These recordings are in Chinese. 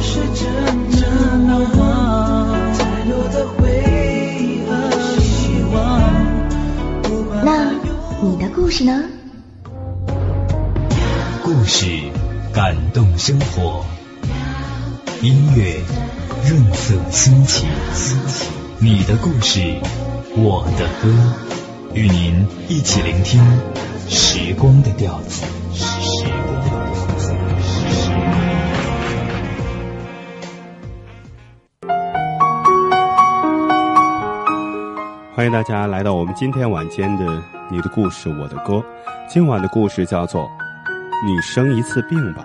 事真正的光，才有的回忆和希望。那你的故事呢？故事感动生活，音乐润色心情。你的故事，我的歌，与您一起聆听时光的调子。欢迎大家来到我们今天晚间的《你的故事我的歌》。今晚的故事叫做《你生一次病吧》。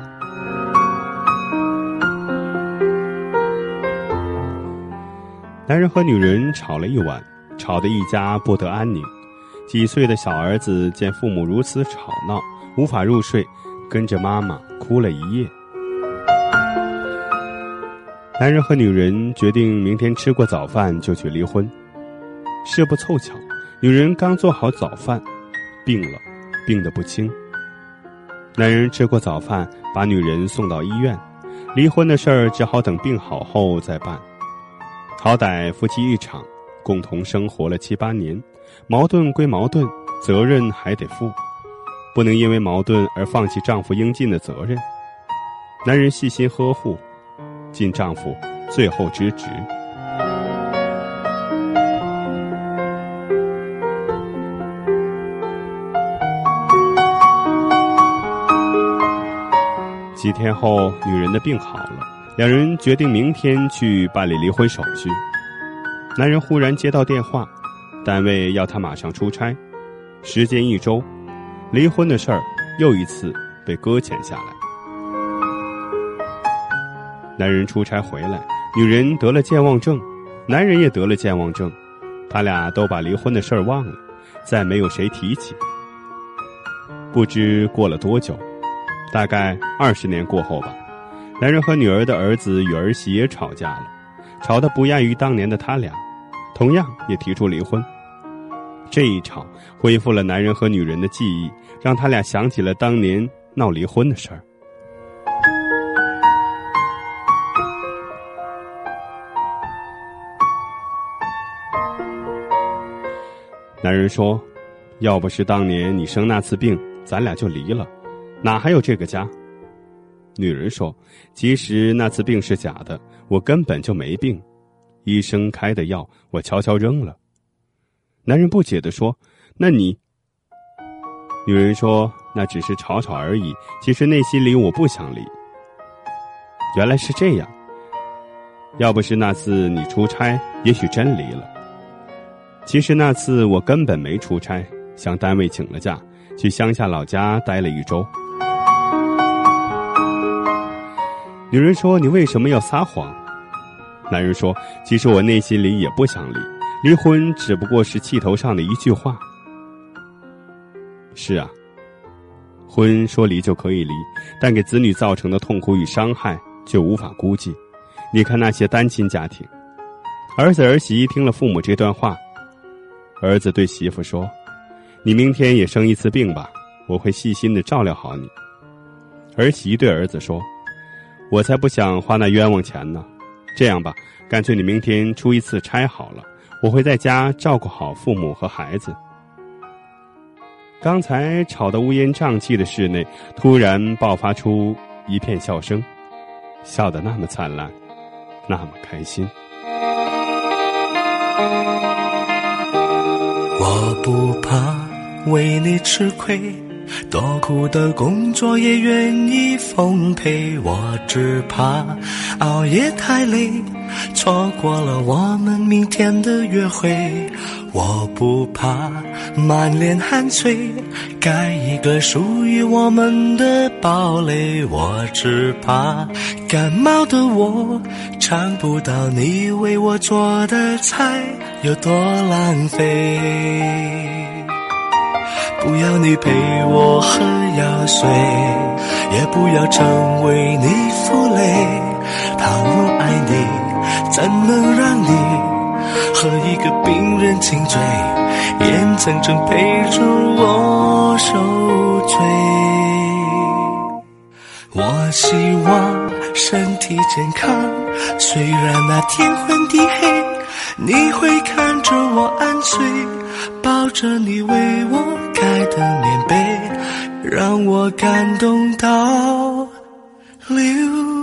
男人和女人吵了一晚，吵得一家不得安宁。几岁的小儿子见父母如此吵闹，无法入睡，跟着妈妈哭了一夜。男人和女人决定明天吃过早饭就去离婚。事不凑巧，女人刚做好早饭，病了，病得不轻。男人吃过早饭，把女人送到医院，离婚的事儿只好等病好后再办。好歹夫妻一场，共同生活了七八年，矛盾归矛盾，责任还得负，不能因为矛盾而放弃丈夫应尽的责任。男人细心呵护，尽丈夫最后之职。几天后，女人的病好了，两人决定明天去办理离婚手续。男人忽然接到电话，单位要他马上出差，时间一周，离婚的事儿又一次被搁浅下来。男人出差回来，女人得了健忘症，男人也得了健忘症，他俩都把离婚的事儿忘了，再没有谁提起。不知过了多久。大概二十年过后吧，男人和女儿的儿子与儿媳也吵架了，吵得不亚于当年的他俩，同样也提出离婚。这一吵恢复了男人和女人的记忆，让他俩想起了当年闹离婚的事儿。男人说：“要不是当年你生那次病，咱俩就离了。”哪还有这个家？女人说：“其实那次病是假的，我根本就没病，医生开的药我悄悄扔了。”男人不解的说：“那你？”女人说：“那只是吵吵而已，其实内心里我不想离。”原来是这样。要不是那次你出差，也许真离了。其实那次我根本没出差，向单位请了假，去乡下老家待了一周。女人说：“你为什么要撒谎？”男人说：“其实我内心里也不想离，离婚只不过是气头上的一句话。”是啊，婚说离就可以离，但给子女造成的痛苦与伤害却无法估计。你看那些单亲家庭，儿子儿媳听了父母这段话，儿子对媳妇说：“你明天也生一次病吧，我会细心的照料好你。”儿媳对儿子说。我才不想花那冤枉钱呢，这样吧，干脆你明天出一次差好了，我会在家照顾好父母和孩子。刚才吵得乌烟瘴气的室内，突然爆发出一片笑声，笑得那么灿烂，那么开心。我不怕为你吃亏，多苦的工作也愿意奉陪，我只怕熬夜太累，错过了我们明天的约会。我不怕满脸汗水，盖一个属于我们的堡垒。我只怕感冒的我尝不到你为我做的菜有多浪费。不要你陪我喝药水，也不要成为你负累。倘若爱你，怎能让你和一个病人亲嘴，眼睁睁陪着我受罪？我希望身体健康，虽然那天昏地黑，你会看着我安睡，抱着你为我盖的棉被，让我感动到流泪。